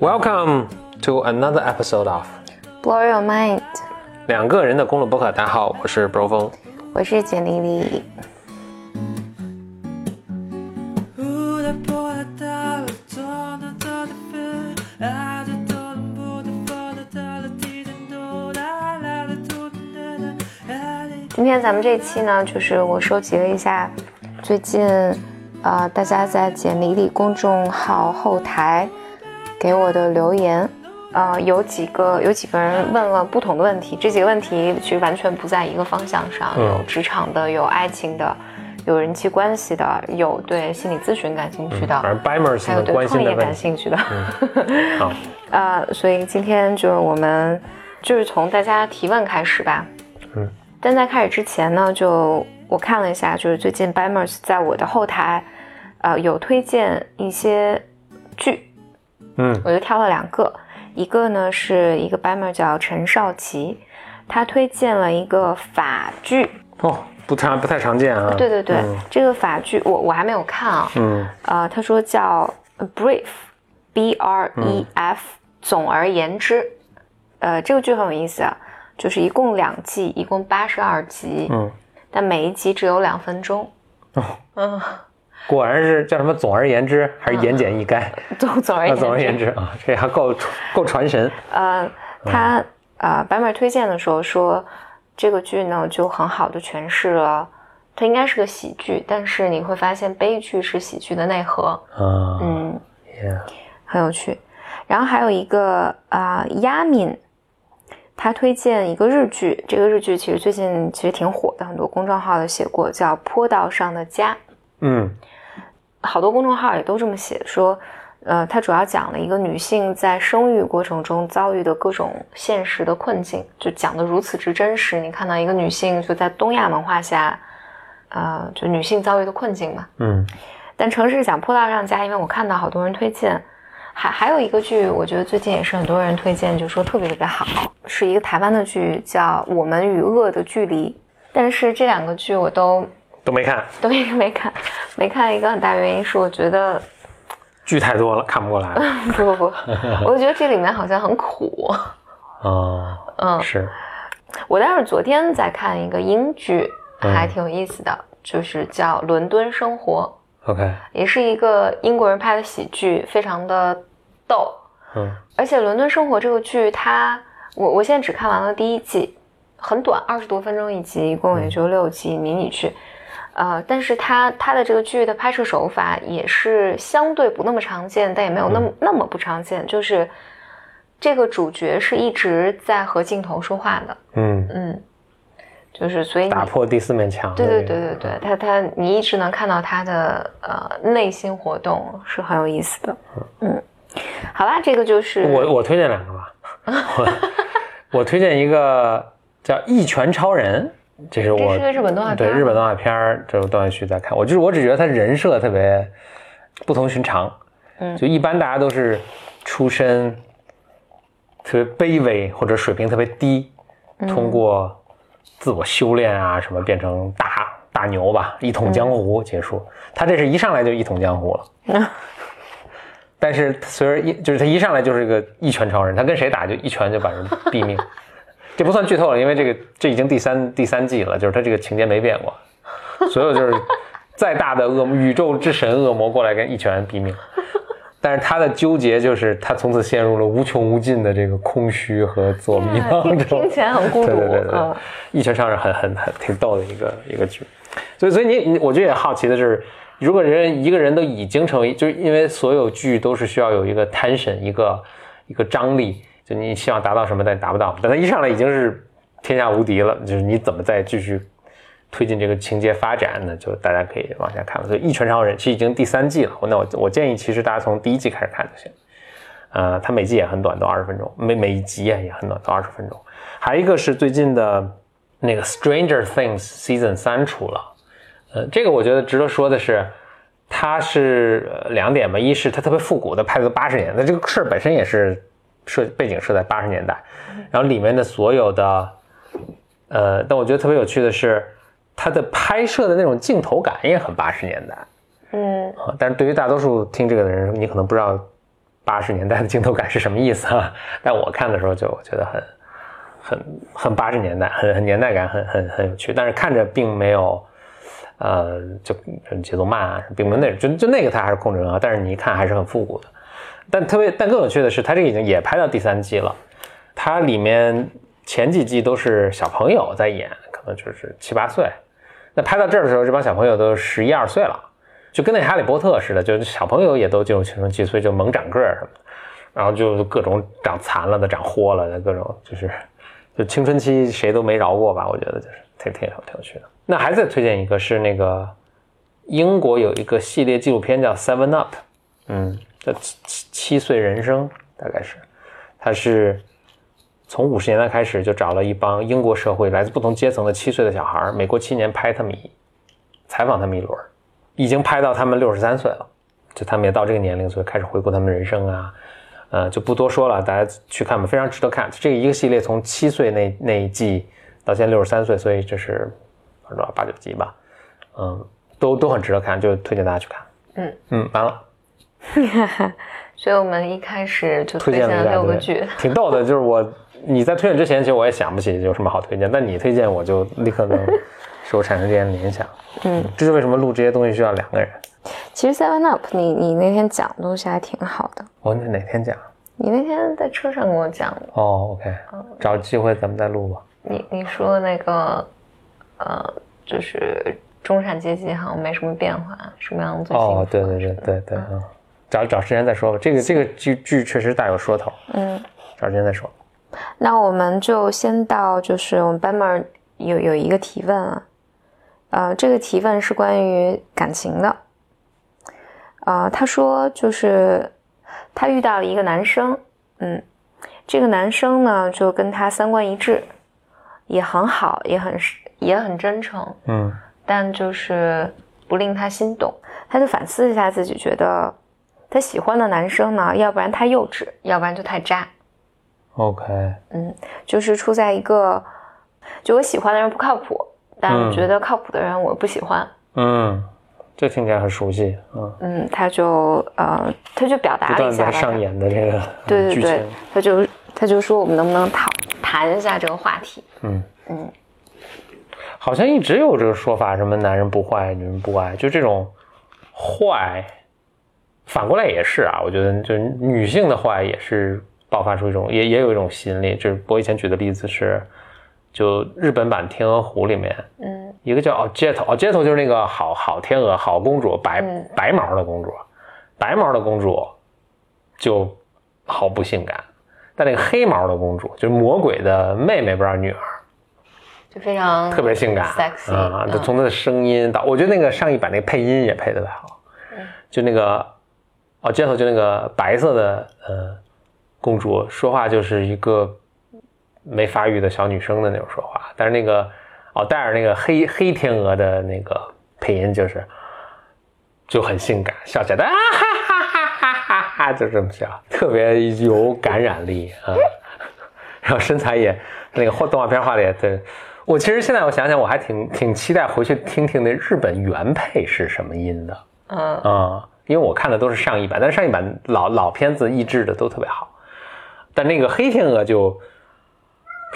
Welcome to another episode of Blow Your Mind，两个人的公路博客。大家好，我是 Bro 风。我是简丽丽。今天咱们这期呢，就是我收集了一下最近，呃，大家在简丽丽公众号后台给我的留言，呃，有几个有几个人问了不同的问题，这几个问题其实完全不在一个方向上，嗯有职场的，有爱情的，有人际关系的，有对心理咨询感兴趣的，反正还有对创业。感兴趣的。好，呃，所以今天就是我们就是从大家提问开始吧。嗯。但在开始之前呢，就我看了一下，就是最近 Bimers 在我的后台，呃，有推荐一些剧，嗯。我就挑了两个，一个呢是一个 Bimer 叫陈少奇，他推荐了一个法剧，哦，不太不太常见啊。对对对，嗯。这个法剧我我还没有看啊，嗯。呃，他说叫 Brief，B R E F、总而言之，呃，这个剧很有意思啊，就是一共两季，一共八十二集，嗯，但每一集只有两分钟。哦。嗯，果然是叫什么？总而言之，还是言简意赅？总总而啊，言之，总而言之啊，这还够够传神。呃，他呃，白马推荐的时候说，这个剧呢就很好的诠释了，它应该是个喜剧，但是你会发现悲剧是喜剧的内核，啊，嗯很有趣。然后还有一个啊，亚、敏，他推荐一个日剧，这个日剧其实最近其实挺火的，很多公众号都写过，叫《坡道上的家》。嗯好多公众号也都这么写，说，呃，它主要讲了一个女性在生育过程中遭遇的各种现实的困境，就讲的如此之真实。你看到一个女性就在东亚文化下，呃，就女性遭遇的困境嘛。嗯但城市讲坡道上家，因为我看到好多人推荐，还还有一个剧，我觉得最近也是很多人推荐，就说特别特别好，是一个台湾的剧，叫《我们与恶的距离》。但是这两个剧我都都没看，都没没看，没看一个很大原因是我觉得剧太多了，看不过来。不不不，我就觉得这里面好像很苦。哦，嗯，是，我倒是昨天在看一个英剧，嗯还挺有意思的，就是叫《伦敦生活 OK，》，也是一个英国人拍的喜剧，非常的逗。嗯而且《伦敦生活》这个剧它，我我现在只看完了第一季，很短，二十多分钟一集，一共也就六集迷你剧。呃，但是它它的这个剧的拍摄手法也是相对不那么常见，但也没有那么、那么不常见，就是这个主角是一直在和镜头说话的，嗯，嗯，就是所以打破第四面墙。对对对对对，他他你一直能看到他的呃内心活动是很有意思的，嗯，好啦，这个就是我我推荐两个吧，我我推荐一个叫《一拳超人》，这是我这是个日本动画片对日本动画片儿，这个动画区在看。我就是我只觉得他人设特别不同寻常，嗯就一般大家都是出身特别卑微或者水平特别低，嗯通过自我修炼啊什么变成大大牛吧，一统江湖结束。他这是一上来就一统江湖了。嗯 但是随着一就是他一上来就是个一拳超人，他跟谁打就一拳就把人毙命。这不算剧透了，因为这个这已经第三第三季了，就是他这个情节没变过，所有就是再大的恶魔宇宙之神恶魔过来跟一拳毙命。但是他的纠结就是他从此陷入了无穷无尽的这个空虚和自我迷茫中。听起来很孤独，对对对对，嗯一拳上是很很很挺逗的一个一个剧，所以所以你你我觉得也好奇的是，如果人一个人都已经成为，就是因为所有剧都是需要有一个 tension 一个一个张力，就你希望达到什么但达不到，但他一上来已经是天下无敌了，就是你怎么再继续推进这个情节发展呢？就大家可以往下看了。所以《一拳超人》其实已经第三季了，那我我建议其实大家从第一季开始看就行。呃，它每季也很短，都二十分钟，每每一集啊也很短，都二十分钟。还有一个是最近的那个《Stranger Things》Season 三出了，呃，这个我觉得值得说的是，它是两点吧，一是它特别复古的，拍了八十年代，这个事儿本身也是设背景设在八十年代，然后里面的所有的，呃，但我觉得特别有趣的是，它的拍摄的那种镜头感也很八十年代。嗯啊。但是对于大多数听这个的人，你可能不知道八十年代的镜头感是什么意思啊。但我看的时候就觉得很很很八十年代，很很年代感，很很很有趣。但是看着并没有，呃，就节奏慢啊，并没有那就就那个它还是控制很好，但是你一看还是很复古的。但特别但更有趣的是，它这个已经也拍到第三季了，它里面前几季都是小朋友在演，可能就是七八岁。那拍到这儿的时候，这帮小朋友都十一二岁了，就跟那哈利波特似的，就是小朋友也都进入青春期，所以就猛长个儿什么的，然后就各种长残了的、长豁了的，各种就是就青春期谁都没饶过吧？我觉得就是挺挺挺有趣的。那还再推荐一个是那个英国有一个系列纪录片叫《Seven Up》，嗯，叫七七七岁人生，大概是，他是。从五十年代开始，就找了一帮英国社会来自不同阶层的七岁的小孩，每过七年拍他们一采访他们一轮，已经拍到他们六十三岁了，就他们也到这个年龄，所以开始回顾他们人生啊，呃，就不多说了，大家去看吧，非常值得看。这个一个系列从七岁那那一季到现在六十三岁，所以这是多少八九集吧，嗯，都都很值得看，就推荐大家去看。嗯嗯，完了。所以我们一开始就推荐了六个剧，挺逗的，就是我。你在推荐之前，其实我也想不起有什么好推荐，但你推荐我就立刻能使我产生这些联想。嗯，这是为什么录这些东西需要两个人。其实 Seven Up，你你那天讲的东西还挺好的。哦，你哪天讲？你那天在车上跟我讲的。哦，OK，找机会咱们再录吧。你你说那个，呃，就是中产阶级好像没什么变化，什么样最幸福？哦，对对对对对，嗯，找找时间再说吧。这个这个剧剧确实大有说头。嗯，找时间再说。那我们就先到，就是我们班门有有一个提问啊，呃，这个提问是关于感情的，呃，他说就是他遇到了一个男生，嗯，这个男生呢就跟他三观一致，也很好，也很也很真诚，嗯，但就是不令他心动，他就反思一下自己，觉得他喜欢的男生呢，要不然太幼稚，要不然就太渣。OK，嗯，就是处在一个，就我喜欢的人不靠谱，但我觉得靠谱的人我不喜欢。嗯，这听起来很熟悉。嗯，嗯，他就呃，他就表达了一下在上演的这个剧对对对。，他就他就说我们能不能讨谈一下这个话题？嗯嗯，好像一直有这个说法，什么男人不坏，女人不爱，就这种坏，反过来也是啊。我觉得就是女性的话也是爆发出一种，也也有一种吸引力。就是我以前举的例子是，就日本版《天鹅湖》里面，嗯一个叫 Aljeto，Aljeto 就是那个好好天鹅、好公主，白、嗯白毛的公主，白毛的公主就毫不性感，但那个黑毛的公主就是魔鬼的妹妹，不知道女儿。就非常特别性感 sexy 啊！嗯就从她的声音到，我觉得那个上一版那个配音也配得特别好，嗯就那个哦 j e t 就那个白色的呃公主说话就是一个没发育的小女生的那种说话，但是那个哦戴尔那个黑黑天鹅的那个配音就是就很性感，笑起来啊哈哈哈哈哈哈就这么笑，特别有感染力啊。然后身材也那个画动画片画的也对。我其实现在我想想，我还挺挺期待回去听听那日本原配是什么音的嗯啊、因为我看的都是上一版，但是上一版老老片子译制的都特别好，但那个黑天鹅就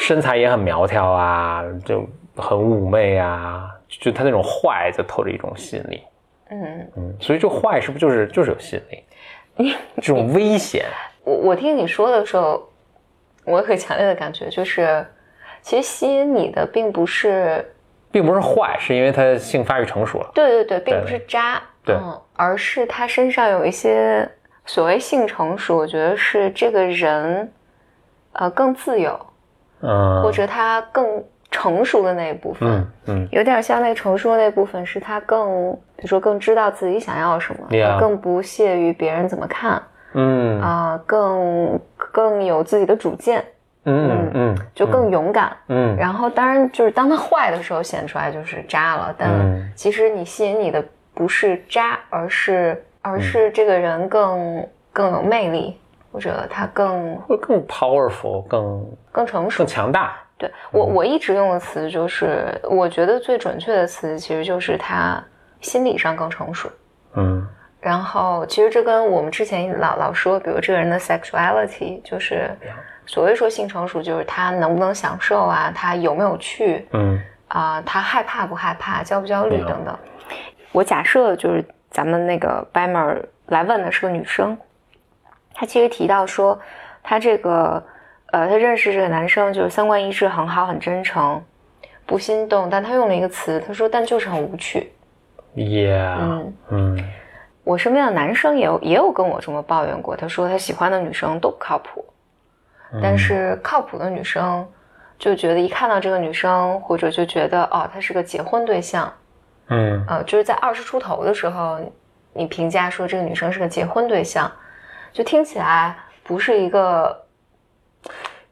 身材也很苗条啊，就很妩媚啊，就他那种坏就透着一种吸引力，嗯，嗯，所以就坏是不是就是就是有吸引力？这种危险，我我听你说的时候，我有很强烈的感觉，就是其实吸引你的并不是并不是坏，是因为他性发育成熟了。对对对，并不是渣，对。嗯，而是他身上有一些所谓性成熟，我觉得是这个人，呃，更自由，嗯，或者他更成熟的那一部分，嗯嗯。有点像那个成熟的那部分，是他更，比如说更知道自己想要什么 Yeah 更不屑于别人怎么看嗯。啊、更更有自己的主见，嗯嗯，就更勇敢。嗯。然后，当然就是当他坏的时候显出来就是渣了，但嗯。其实你吸引你的不是渣，而是嗯而是这个人更更有魅力，或者他更会更 powerful，更更成熟更。强大。对我我一直用的词就是，我觉得最准确的词其实就是他心理上更成熟。嗯然后其实这跟我们之前老老说，比如这个人的 sexuality，就是所谓说性成熟，就是他能不能享受啊，他有没有趣嗯啊、他害怕不害怕，焦不焦虑等等。我假设就是咱们那个 Bimer 来问的是个女生，她其实提到说，她这个呃，她认识这个男生就是三观一致，很好，很真诚，不心动，但她用了一个词，她说但就是很无趣。，Yeah，嗯，嗯我身边的男生也有也有跟我这么抱怨过，他说他喜欢的女生都不靠谱，但是靠谱的女生就觉得一看到这个女生，或者就觉得哦，她是个结婚对象，嗯呃，就是在二十出头的时候，你评价说这个女生是个结婚对象，就听起来不是一个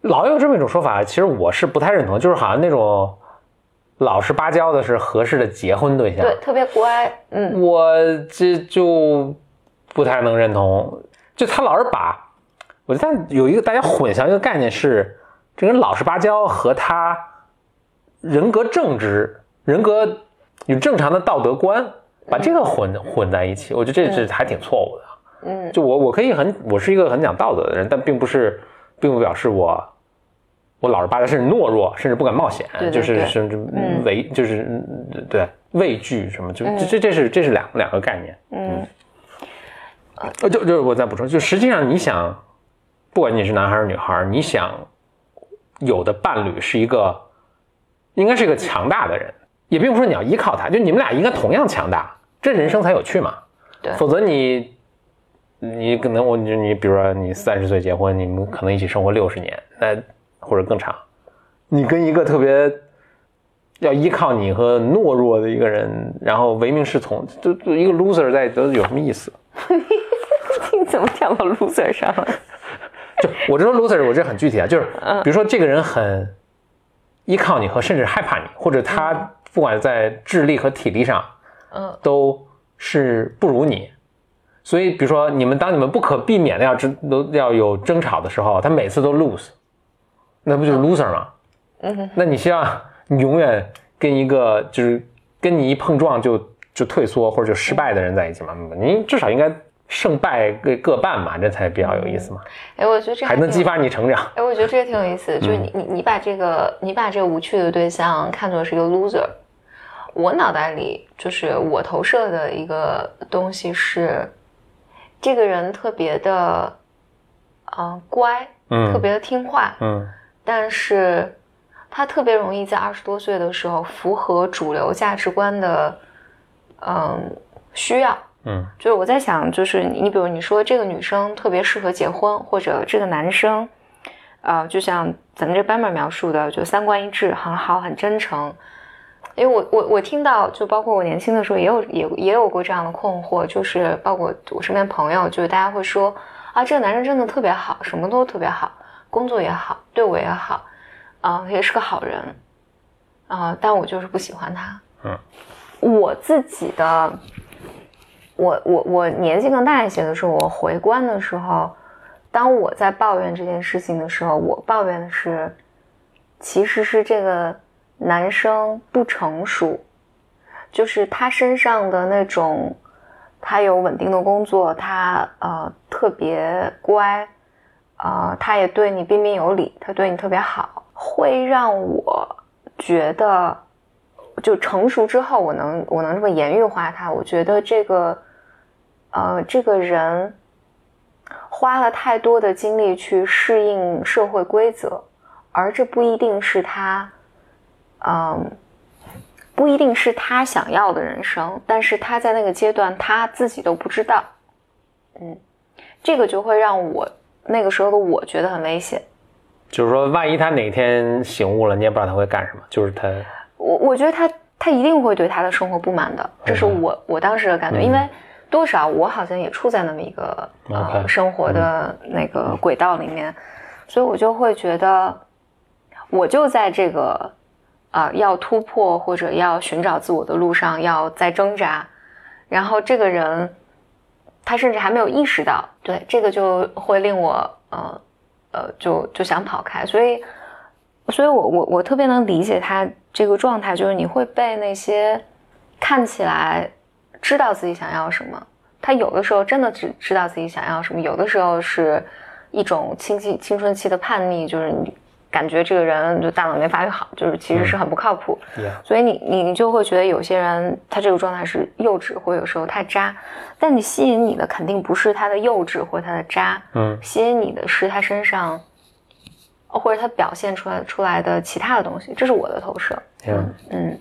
老有这么一种说法，其实我是不太认同，就是好像那种老实巴交的是合适的结婚对象。对特别乖，嗯我这就不太能认同，就他老是把，我觉得有一个大家混淆一个概念是，这个人老实巴交和他人格正直、人格有正常的道德观，把这个混混在一起，我觉得这是还挺错误的。嗯。就我我可以很，我是一个很讲道德的人，但并不是，并不表示我我老实巴交，甚至懦弱，甚至不敢冒险，对对就是甚至嗯。畏，就是嗯对畏惧什么，就这这这是这是两两个概念。嗯。呃，就就是我再补充，就实际上你想，不管你是男孩是女孩，你想有的伴侣是一个，应该是一个强大的人，也并不是说你要依靠他，就你们俩应该同样强大，这人生才有趣嘛。对否则你你可能我你你比如说你三十岁结婚，你们可能一起生活六十年，那或者更长，你跟一个特别。要依靠你和懦弱的一个人，然后唯命是从，就就一个 loser 在，都有什么意思？你怎么跳到 loser 上了？就我这说 loser，我这很具体啊，就是嗯比如说这个人很依靠你和甚至害怕你，或者他不管在智力和体力上嗯都是不如你，所以比如说你们当你们不可避免的要争都要有争吵的时候，他每次都 lose，那不就是 loser 吗？嗯那你希望你永远跟一个就是跟你一碰撞就就退缩或者就失败的人在一起吗？你至少应该胜败各各半嘛，这才比较有意思嘛，哎，我觉得这还能激发你成长。哎，我觉得这个挺有意思的，就是嗯你你你把这个你把这个无趣的对象看作是一个 loser，我脑袋里就是我投射的一个东西是，这个人特别的，呃，乖，嗯特别的听话，嗯但是他特别容易在二十多岁的时候符合主流价值观的，嗯，需要。嗯就是我在想，就是你，你比如你说这个女生特别适合结婚，或者这个男生，呃，就像咱们这班本描述的，就三观一致，很好，很真诚。因为我我我听到，就包括我年轻的时候也有也也有过这样的困惑，就是包括我身边朋友，就是大家会说啊，这个男人真的特别好，什么都特别好，工作也好，对我也好，啊、也是个好人，啊、但我就是不喜欢他。嗯，我自己的。我我我年纪更大一些的时候，我回观的时候，当我在抱怨这件事情的时候，我抱怨的是，其实是这个男生不成熟，就是他身上的那种，他有稳定的工作，他呃特别乖，呃，他也对你彬彬有礼，他对你特别好，会让我觉得。就成熟之后，我能我能这么言语化他，我觉得这个，呃，这个人花了太多的精力去适应社会规则，而这不一定是他，嗯，不一定是他想要的人生，但是他在那个阶段他自己都不知道，嗯，这个就会让我那个时候的我觉得很危险。就是说，万一他哪天醒悟了，你也不知道他会干什么。就是他，我我觉得他他一定会对他的生活不满的，这是我我当时的感觉，因为多少我好像也处在那么一个呃生活的那个轨道里面，所以我就会觉得，我就在这个啊、要突破或者要寻找自我的路上要在挣扎，然后这个人他甚至还没有意识到，对这个就会令我呃呃就就想跑开，所以。所以我我我特别能理解他这个状态，就是你会被那些看起来知道自己想要什么，他有的时候真的只知道自己想要什么，有的时候是一种青青青春期的叛逆，就是你感觉这个人就大脑没发育好，就是其实是很不靠谱。所以你你你就会觉得有些人他这个状态是幼稚，或有时候太渣。但你吸引你的肯定不是他的幼稚或他的渣，嗯，吸引你的是他身上，或者他表现出来出来的其他的东西。这是我的投射。嗯嗯。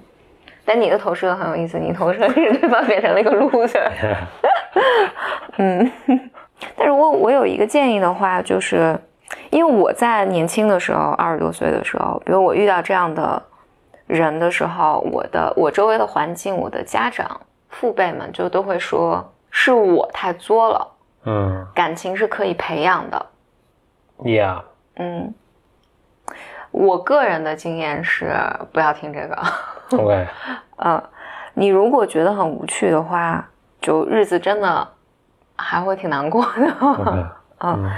但你的投射很有意思，你投射是对方变成了一个 loser。嗯，但是我我有一个建议的话，就是因为我在年轻的时候，二十多岁的时候，比如我遇到这样的人的时候，我的我周围的环境，我的家长、父辈们就都会说是我太作了。嗯，感情是可以培养的。Yeah。嗯，我个人的经验是不要听这个。OK，嗯，你如果觉得很无趣的话，就日子真的还会挺难过的。嗯，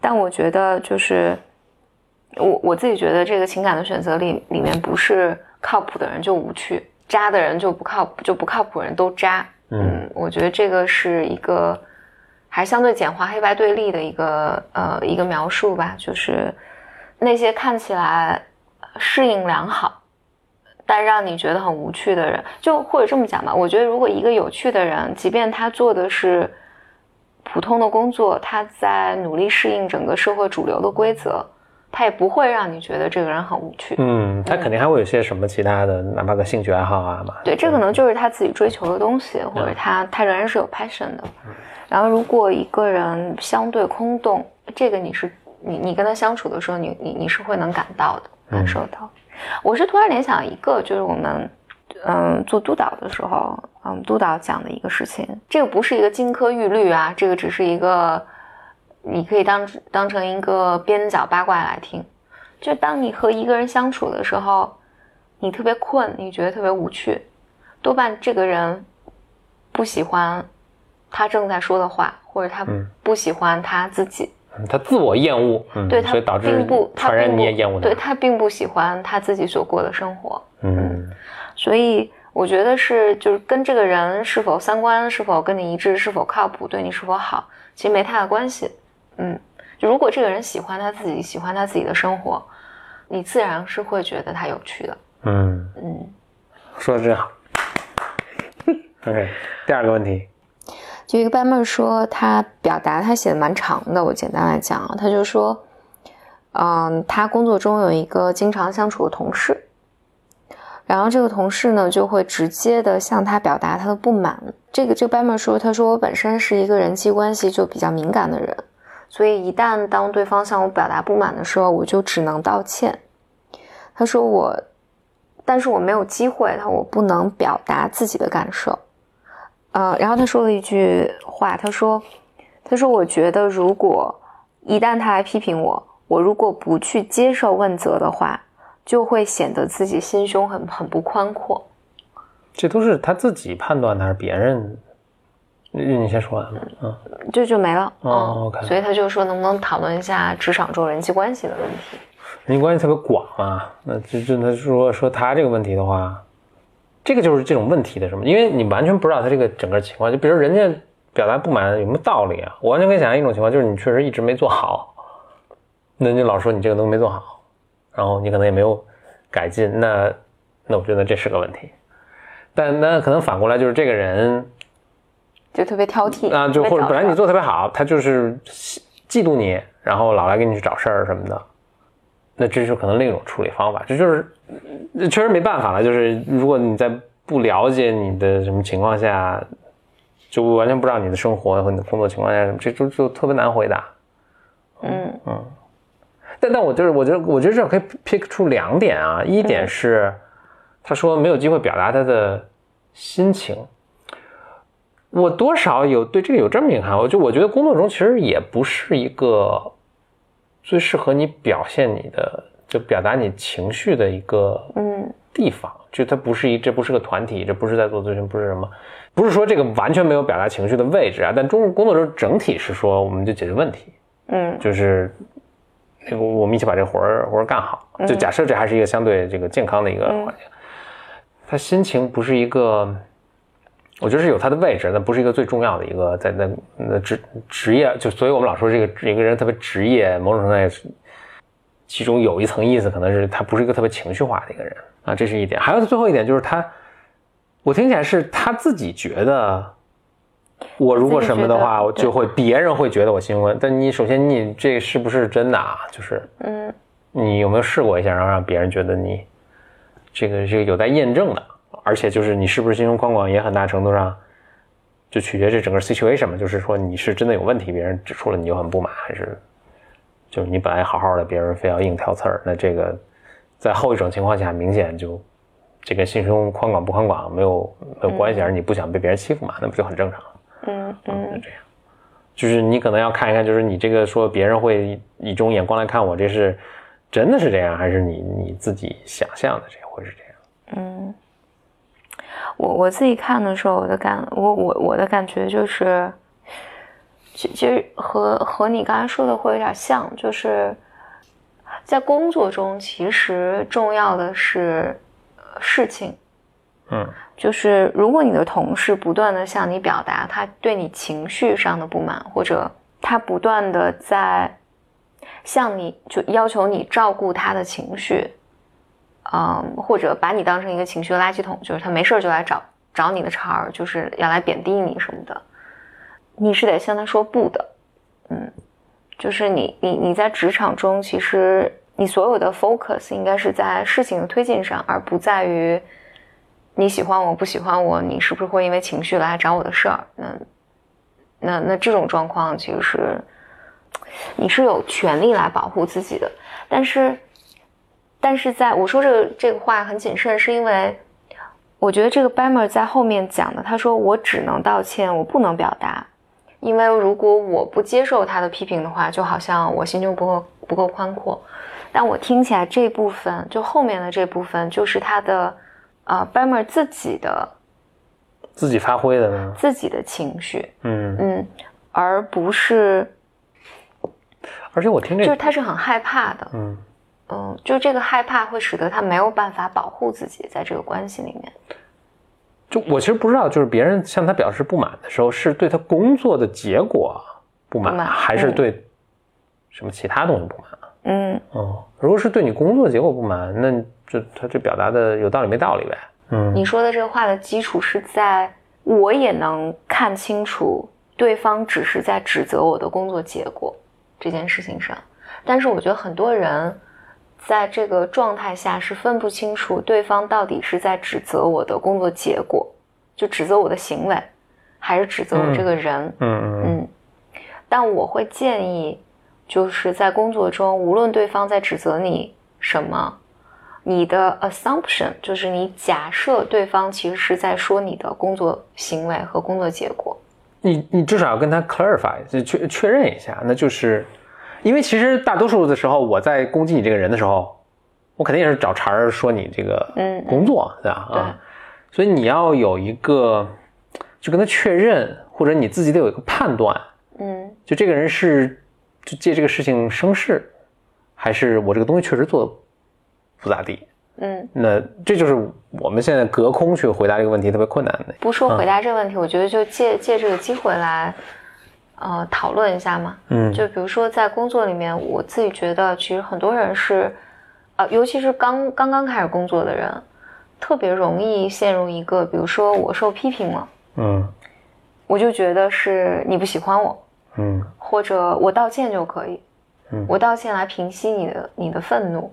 但我觉得就是我我自己觉得这个情感的选择里里面不是靠谱的人就无趣，渣的人就不靠谱，就不靠谱人都渣。嗯，我觉得这个是一个还相对简化黑白对立的一个呃一个描述吧，就是那些看起来适应良好。但让你觉得很无趣的人，就或者这么讲吧，我觉得如果一个有趣的人，即便他做的是普通的工作，他在努力适应整个社会主流的规则，他也不会让你觉得这个人很无趣。嗯，他肯定还会有些什么其他的，哪怕个兴趣爱好啊嘛。对，这可能就是他自己追求的东西，或者他他仍然是有 passion 的。然后，如果一个人相对空洞，这个你是你你跟他相处的时候，你你你是会能感到的，感受到。我是突然联想一个，就是我们，嗯，做督导的时候，嗯，督导讲的一个事情。这个不是一个金科玉律啊，这个只是一个，你可以当当成一个边角八卦来听。就当你和一个人相处的时候，你特别困，你觉得特别无趣，多半这个人不喜欢他正在说的话，或者他不喜欢他自己。他自我厌恶，对，所以导致传染你也厌恶他。对他并不喜欢他自己所过的生活，嗯，所以我觉得是就是跟这个人是否三观是否跟你一致，是否靠谱，对你是否好，其实没太大关系。嗯，就如果这个人喜欢他自己，喜欢他自己的生活，你自然是会觉得他有趣的。嗯嗯，说的真好。OK，第二个问题。就一个班妹说，他表达他写的蛮长的，我简单来讲啊，他就说，嗯，他工作中有一个经常相处的同事，然后这个同事呢就会直接的向他表达他的不满。这个这个班妹说，他说我本身是一个人际关系就比较敏感的人，所以一旦当对方向我表达不满的时候，我就只能道歉。他说我，但是我没有机会，他我不能表达自己的感受。呃，然后他说了一句话，他说：“他说我觉得，如果一旦他来批评我，我如果不去接受问责的话，就会显得自己心胸很很不宽阔。”这都是他自己判断的，还是别人？你你先说完，嗯，就就没了。哦，OK。所以他就说，能不能讨论一下职场中人际关系的问题？人际关系特别广啊，那就就他说说他这个问题的话。这个就是这种问题的什么？因为你完全不知道他这个整个情况。就比如人家表达不满有没有道理啊？我完全可以想象一种情况，就是你确实一直没做好，那你老说你这个东西没做好，然后你可能也没有改进，那那我觉得这是个问题。但那可能反过来就是这个人就特别挑剔啊，就或者本来你做特别好，他就是嫉妒你，然后老来给你去找事儿什么的。那这是可能另一种处理方法，这就是确实没办法了。就是如果你在不了解你的什么情况下，就完全不知道你的生活和你的工作情况下，这就就特别难回答。嗯嗯。但但我就是我觉得我觉得这可以 pick 出两点啊，一点是他说没有机会表达他的心情，我多少有对这个有这么一个看法，就我觉得工作中其实也不是一个。最适合你表现你的，就表达你情绪的一个嗯。地方，就它不是一，这不是个团体，这不是在做咨询，不是什么，不是说这个完全没有表达情绪的位置啊。但中工作中整体是说，我们就解决问题，嗯，就是那个我们一起把这活儿活儿干好。就假设这还是一个相对这个健康的一个环境，他心情不是一个，我觉得是有他的位置，那不是一个最重要的一个在那那职职业，就所以我们老说这个一个人特别职业，某种程度上其中有一层意思，可能是他不是一个特别情绪化的一个人啊，这是一点。还有最后一点就是他，我听起来是他自己觉得，我如果什么的话，我就会别人会觉得我兴奋。但你首先你这是不是真的啊？就是嗯，你有没有试过一下，然后让别人觉得你这个是有待验证的？而且就是你是不是心胸宽广，也很大程度上就取决于这整个 situation 嘛。就是说你是真的有问题，别人指出了你就很不满，还是？就是你本来好好的，别人非要硬挑刺儿，那这个在后一种情况下，明显就这跟心胸宽广不宽广没有没有关系，而你不想被别人欺负嘛，那不就很正常？嗯嗯，就是你可能要看一看，就是你这个说别人会以这种眼光来看我，这是真的是这样，还是你你自己想象的这会是这样？嗯，我我自己看的时候，我的感我我我的感觉就是。其其实和和你刚才说的会有点像，就是在工作中，其实重要的是事情。嗯，就是如果你的同事不断的向你表达他对你情绪上的不满，或者他不断的在向你就要求你照顾他的情绪，嗯，或者把你当成一个情绪垃圾桶，就是他没事就来找找你的茬儿，就是要来贬低你什么的。你是得向他说不的，嗯，就是你你你在职场中，其实你所有的 focus 应该是在事情的推进上，而不在于你喜欢我不喜欢我，你是不是会因为情绪来找我的事儿？那那那这种状况，其实是你是有权利来保护自己的。但是，但是在我说这个这个话很谨慎，是因为我觉得这个 b a m e r 在后面讲的，他说我只能道歉，我不能表达。因为如果我不接受他的批评的话，就好像我心胸不够不够宽阔。但我听起来这部分，就后面的这部分，就是他的，呃 b a m e r 自己的，自己发挥的呢，自己的情绪，嗯嗯，而不是，而且我听这个，就是他是很害怕的，嗯嗯，就这个害怕会使得他没有办法保护自己在这个关系里面。就我其实不知道，就是别人向他表示不满的时候，是对他工作的结果不满，还是对什么其他东西不满？嗯哦，如果是对你工作结果不满，那就他这表达的有道理没道理呗？嗯，你说的这个话的基础是在我也能看清楚对方只是在指责我的工作结果这件事情上，但是我觉得很多人。在这个状态下是分不清楚对方到底是在指责我的工作结果，就指责我的行为，还是指责我这个人。嗯嗯。但我会建议，就是在工作中，无论对方在指责你什么，你的 assumption 就是你假设对方其实是在说你的工作行为和工作结果。你你至少要跟他 clarify，就确确认一下，那就是。因为其实大多数的时候，我在攻击你这个人的时候，我肯定也是找茬儿说你这个嗯工作，对吧？啊，所以你要有一个，就跟他确认，或者你自己得有一个判断，嗯，就这个人是就借这个事情生事，还是我这个东西确实做的不咋地，嗯，那这就是我们现在隔空去回答这个问题特别困难的。不说回答这个问题，我觉得就借借这个机会来。呃，讨论一下嘛，嗯，就比如说在工作里面，我自己觉得其实很多人是，呃，尤其是刚刚刚开始工作的人，特别容易陷入一个，比如说我受批评了，嗯，我就觉得是你不喜欢我，嗯，或者我道歉就可以，嗯，我道歉来平息你的你的愤怒，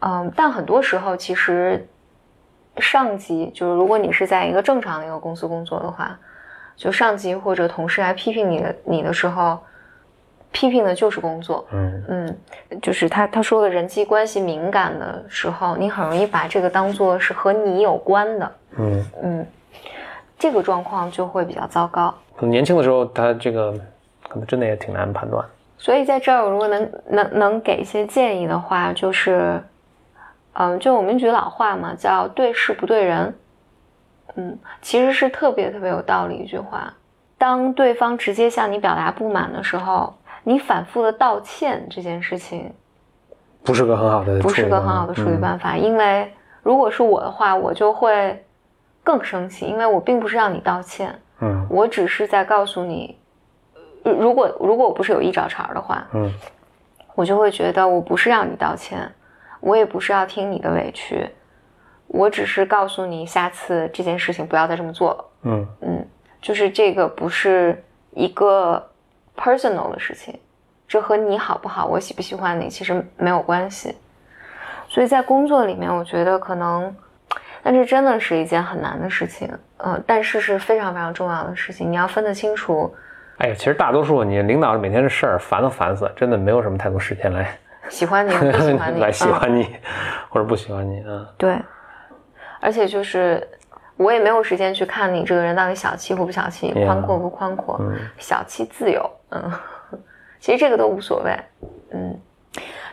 嗯，但很多时候其实上级就是如果你是在一个正常的一个公司工作的话。就上级或者同事来批评你的你的时候，批评的就是工作。嗯嗯，就是他他说的人际关系敏感的时候，你很容易把这个当做是和你有关的。嗯嗯，这个状况就会比较糟糕。年轻的时候，他这个可能真的也挺难判断。所以在这儿，如果能能能给一些建议的话，就是，嗯，就我们一句老话嘛，叫对事不对人。嗯，其实是特别特别有道理一句话。当对方直接向你表达不满的时候，你反复的道歉这件事情，不是个很好的，不是个很好的处理办法。因为如果是我的话，我就会更生气，因为我并不是让你道歉，嗯我只是在告诉你，呃如果如果我不是有意找茬儿的话，嗯我就会觉得我不是让你道歉，我也不是要听你的委屈，我只是告诉你下次这件事情不要再这么做了。嗯嗯，就是这个不是一个 personal 的事情，这和你好不好，我喜不喜欢你其实没有关系。所以在工作里面，我觉得可能，但这真的是一件很难的事情，嗯、但是是非常非常重要的事情，你要分得清楚哎呀，其实大多数你领导每天的事儿烦都烦死了，真的没有什么太多时间来喜欢你和不喜欢你，来喜嗯欢你、或者不喜欢你啊。对，而且就是我也没有时间去看你这个人到底小气或不小气，宽阔不宽阔，嗯小气自由，嗯，其实这个都无所谓，嗯。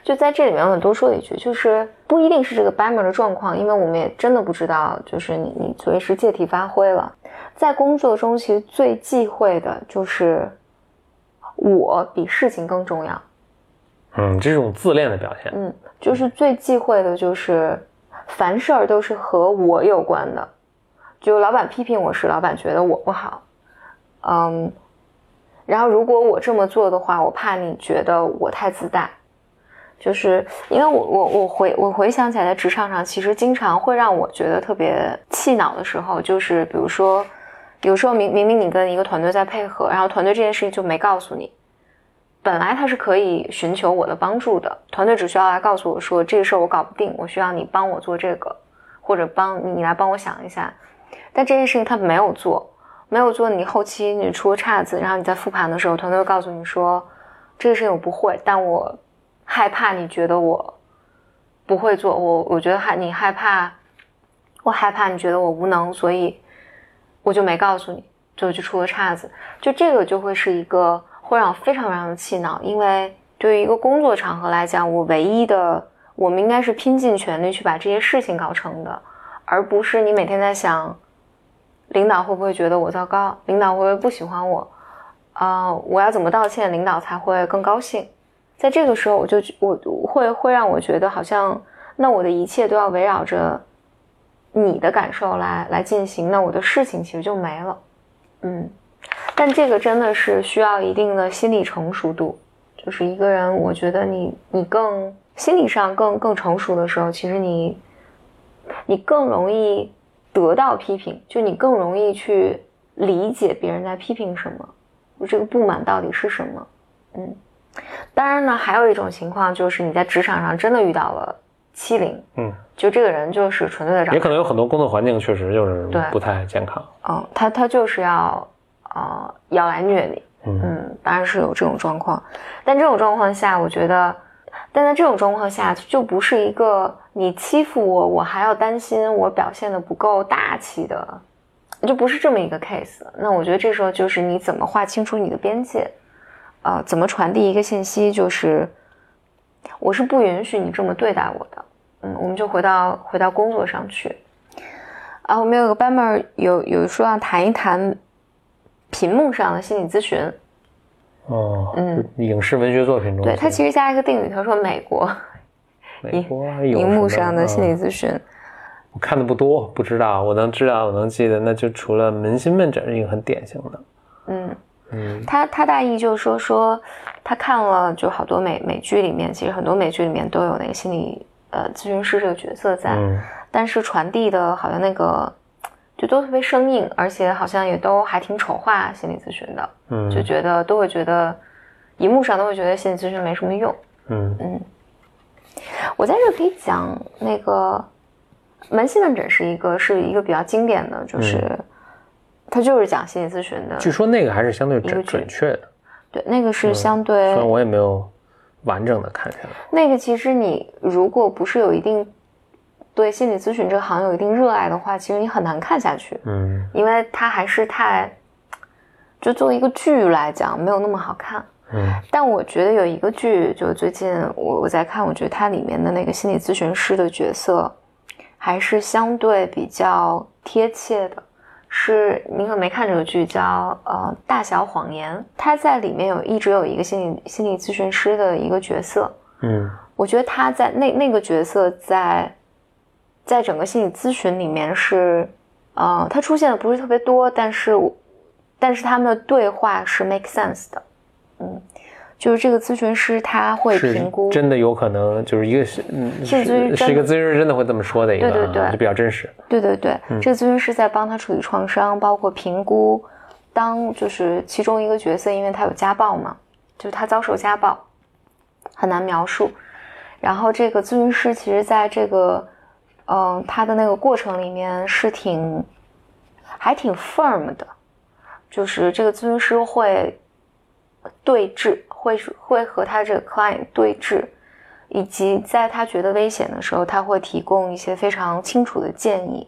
就在这里面，我多说一句，就是不一定是这个 Bammer 的状况，因为我们也真的不知道，就是你你随时借题发挥了。在工作中，其实最忌讳的就是我比事情更重要。嗯，这种自恋的表现。嗯，就是最忌讳的就是凡事儿都是和我有关的，就老板批评我时，老板觉得我不好，嗯，然后如果我这么做的话，我怕你觉得我太自大，就是因为我我我回我回想起来，在职场上其实经常会让我觉得特别气恼的时候，就是比如说，有时候明明明你跟一个团队在配合，然后团队这件事情就没告诉你。本来他是可以寻求我的帮助的，团队只需要来告诉我说这个事儿我搞不定，我需要你帮我做这个，或者帮你来帮我想一下。但这件事情他没有做，没有做，你后期你出了岔子，然后你在复盘的时候，团队会告诉你说这个事情我不会，但我害怕你觉得我不会做，我我觉得害你害怕，我害怕你觉得我无能，所以我就没告诉你，就就出了岔子，就这个就会是一个。会让我非常非常的气恼，因为对于一个工作场合来讲，我唯一的我们应该是拼尽全力去把这些事情搞成的，而不是你每天在想，领导会不会觉得我糟糕，领导会不会不喜欢我，啊、我要怎么道歉，领导才会更高兴？在这个时候，我就我会会让我觉得好像，那我的一切都要围绕着你的感受来来进行，那我的事情其实就没了，嗯。但这个真的是需要一定的心理成熟度，就是一个人，我觉得你你更心理上更更成熟的时候，其实你你更容易得到批评，就你更容易去理解别人在批评什么，我这个不满到底是什么，嗯。当然呢，还有一种情况就是你在职场上真的遇到了欺凌，嗯，就这个人就是纯粹的找，也可能有很多工作环境确实就是对不太健康，嗯，他他就是要。呃，要来虐你，嗯嗯，当然是有这种状况，但这种状况下，我觉得，但在这种状况下，就不是一个你欺负我，我还要担心我表现的不够大气的，就不是这么一个 case。那我觉得这时候就是你怎么划清楚你的边界，呃，怎么传递一个信息，就是我是不允许你这么对待我的。嗯，我们就回到回到工作上去。啊，我们有个班妹有有说要谈一谈。屏幕上的心理咨询，哦，嗯，影视文学作品中，对他其实加一个定语，他说美国，美国荧幕上的心理咨询，我看的不多，不知道，我能知道，我能记得，那就除了扪心问诊是一个很典型的，嗯。嗯，他他大意就是说说他看了就好多美美剧里面，其实很多美剧里面都有那个心理呃咨询师这个角色在，嗯、但是传递的好像那个。就都特别生硬，而且好像也都还挺丑化心理咨询的，嗯，就觉得都会觉得，荧幕上都会觉得心理咨询没什么用，嗯嗯。我在这可以讲那个门心问诊是一个是一个比较经典的，就是、嗯、它就是讲心理咨询的。据说那个还是相对准准确的，对，那个是相对，嗯、虽然我也没有完整的看下来。那个其实你如果不是有一定。对心理咨询这个行业有一定热爱的话，其实你很难看下去，嗯，因为它还是太，就作为一个剧来讲，没有那么好看，嗯。但我觉得有一个剧，就最近我我在看，我觉得它里面的那个心理咨询师的角色，还是相对比较贴切的。是您可能没看这个剧，叫呃《大小谎言》，他在里面有一直有一个心理心理咨询师的一个角色，嗯，我觉得他在那那个角色在。在整个心理咨询里面是，呃，他出现的不是特别多，但是但是他们的对话是 make sense 的，嗯，就是这个咨询师他会评估，真的有可能就是一个是咨询是是一个咨询师真的会这么说的一个，对对对就比较真实。对对对，嗯这个咨询师在帮他处理创伤，包括评估，当就是其中一个角色，因为他有家暴嘛，就是他遭受家暴，很难描述。然后这个咨询师其实在这个，嗯、他的那个过程里面是挺，还挺 firm 的，就是这个咨询师会对峙，会会和他这个 client 对峙，以及在他觉得危险的时候，他会提供一些非常清楚的建议，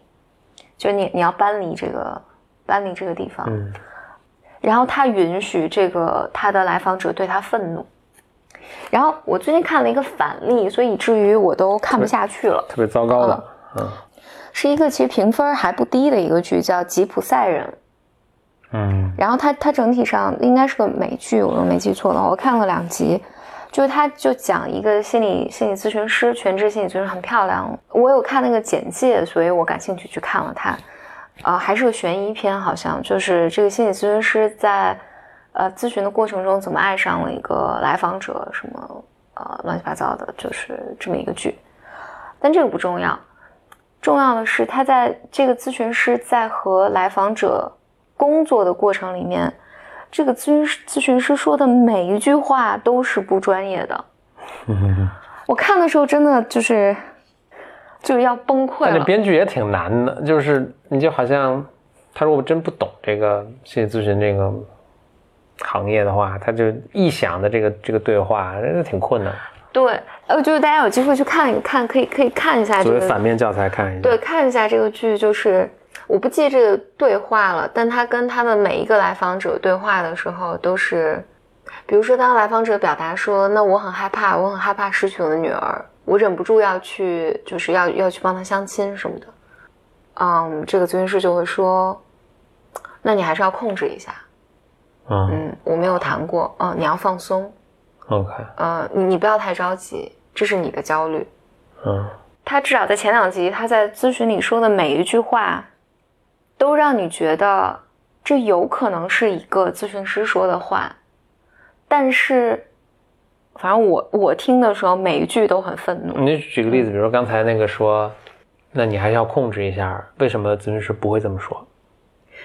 就你你要搬离这个搬离这个地方，嗯然后他允许这个他的来访者对他愤怒。然后我最近看了一个反例，所以以至于我都看不下去了。特别糟糕的，嗯是一个其实评分还不低的一个剧，叫《吉普赛人》。嗯然后它它整体上应该是个美剧，我又没记错的话，我看了两集，就是它就讲一个心理心理咨询师，全职心理咨询师很漂亮。我有看那个简介，所以我感兴趣去看了它。呃，还是个悬疑片，好像就是这个心理咨询师在呃咨询的过程中怎么爱上了一个来访者，什么呃乱七八糟的，就是这么一个剧。但这个不重要，重要的是他在这个咨询师在和来访者工作的过程里面，这个咨询师咨询师说的每一句话都是不专业的。嗯，我看的时候真的就是就是要崩溃了。编剧也挺难的，就是你就好像他如果真不懂这个心理咨询这个行业的话，他就臆想的这个这个对话，真的挺困难。对，呃，就是大家有机会去看一看，可以可以看一下这作为反面教材看一下。对，看一下这个剧，就是我不记这个对话了，但他跟他的每一个来访者对话的时候，都是，比如说当来访者表达说，那我很害怕，我很害怕失去我的女儿，我忍不住要去，就是要要去帮她相亲什么的，嗯，这个咨询师就会说，那你还是要控制一下，嗯嗯，我没有谈过，嗯，你要放松，，OK，嗯，你你不要太着急，这是你的焦虑，嗯。他至少在前两集，他在咨询里说的每一句话，都让你觉得这有可能是一个咨询师说的话，但是，反正我我听的时候，每一句都很愤怒。你举个例子，比如说刚才那个说，那你还是要控制一下，为什么咨询师不会这么说？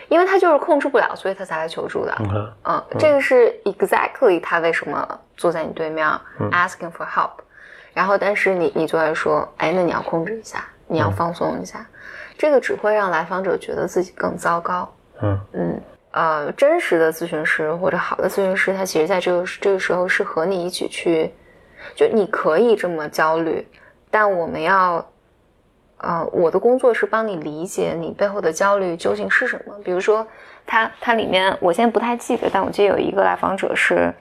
因为他就是控制不了，所以他才来求助的。嗯，这个是 exactly 他为什么坐在你对面、嗯 asking for help，然后但是你你就在说，哎，那你要控制一下，你要放松一下，这个只会让来访者觉得自己更糟糕。嗯嗯，呃，真实的咨询师或者好的咨询师，他其实在这个这个时候是和你一起去，就你可以这么焦虑，但我们要，呃，我的工作是帮你理解你背后的焦虑究竟是什么。比如说，它它里面我现在不太记得，但我记得有一个来访者是，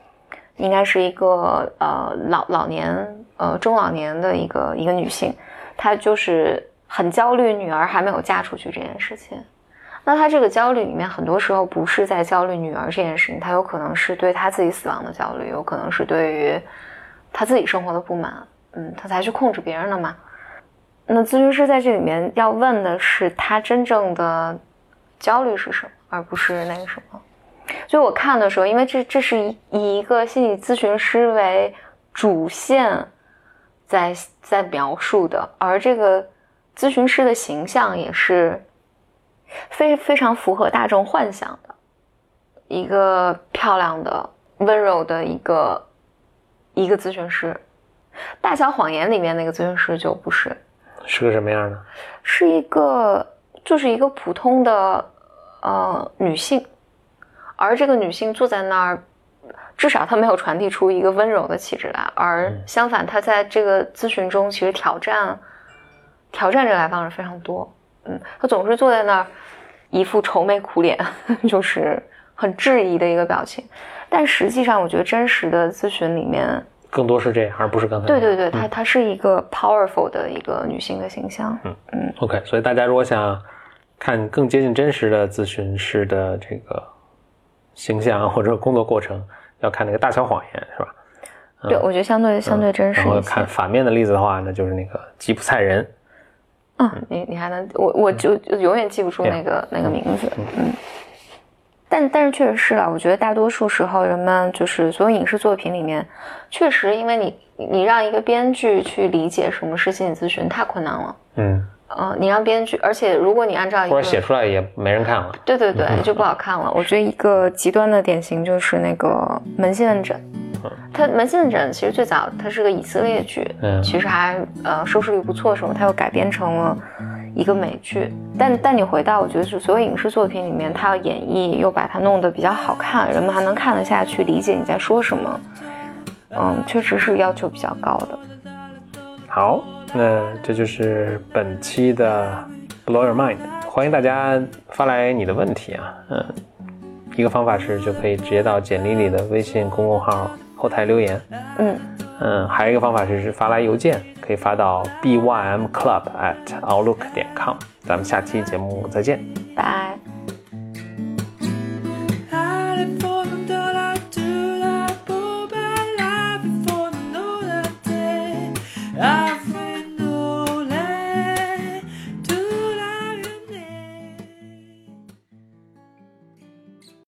应该是一个呃老老年呃中老年的一个一个女性，他就是很焦虑女儿还没有嫁出去这件事情。那他这个焦虑里面，很多时候不是在焦虑女儿这件事情，他有可能是对他自己死亡的焦虑，有可能是对于他自己生活的不满，嗯，他才去控制别人的嘛。那咨询师在这里面要问的是他真正的焦虑是什么，而不是那个什么。所以我看的时候，因为这这是以一个心理咨询师为主线在在描述的，而这个咨询师的形象也是。非非常符合大众幻想的一个漂亮的、温柔的一个一个咨询师，《大小谎言》里面那个咨询师就不是，是个什么样的？是一个就是一个普通的呃女性，而这个女性坐在那儿，至少他没有传递出一个温柔的气质来，而相反，他在这个咨询中其实挑战挑战这来访者非常多。嗯，他总是坐在那儿，一副愁眉苦脸，就是很质疑的一个表情。但实际上，我觉得真实的咨询里面，更多是这样，而不是刚才。对对对，她她是一个 powerful 的一个女性的形象。嗯嗯，OK。所以大家如果想看更接近真实的咨询师的这个形象或者工作过程，要看那个《大小谎言》，是吧？对，我觉得相对相对真实然后。看反面的例子的话，那就是那个吉普赛人。嗯，你你还能，我我就就永远记不住那个那个名字，嗯。但但是确实是了，我觉得大多数时候人们就是所有影视作品里面，确实因为你你让一个编剧去理解什么是心理咨询太困难了，嗯，呃，你让编剧，而且如果你按照或者写出来也没人看了，对对对，就不好看了。我觉得一个极端的典型就是那个《门信问诊》，它《门信问诊》其实最早它是个以色列剧，嗯，其实还呃收视率不错的时候，它又改编成了。一个美剧，但但你回到，我觉得是所有影视作品里面，它要演绎又把它弄得比较好看，人们还能看得下去，理解你在说什么。嗯，确实是要求比较高的。好，那这就是本期的 Blow Your Mind，欢迎大家发来你的问题啊，嗯，一个方法是就可以直接到简历里的微信公众号后台留言，嗯嗯，还有一个方法是是发来邮件，可以发到 bymclub at outlook 点 com，咱们下期节目再见，拜。Ah!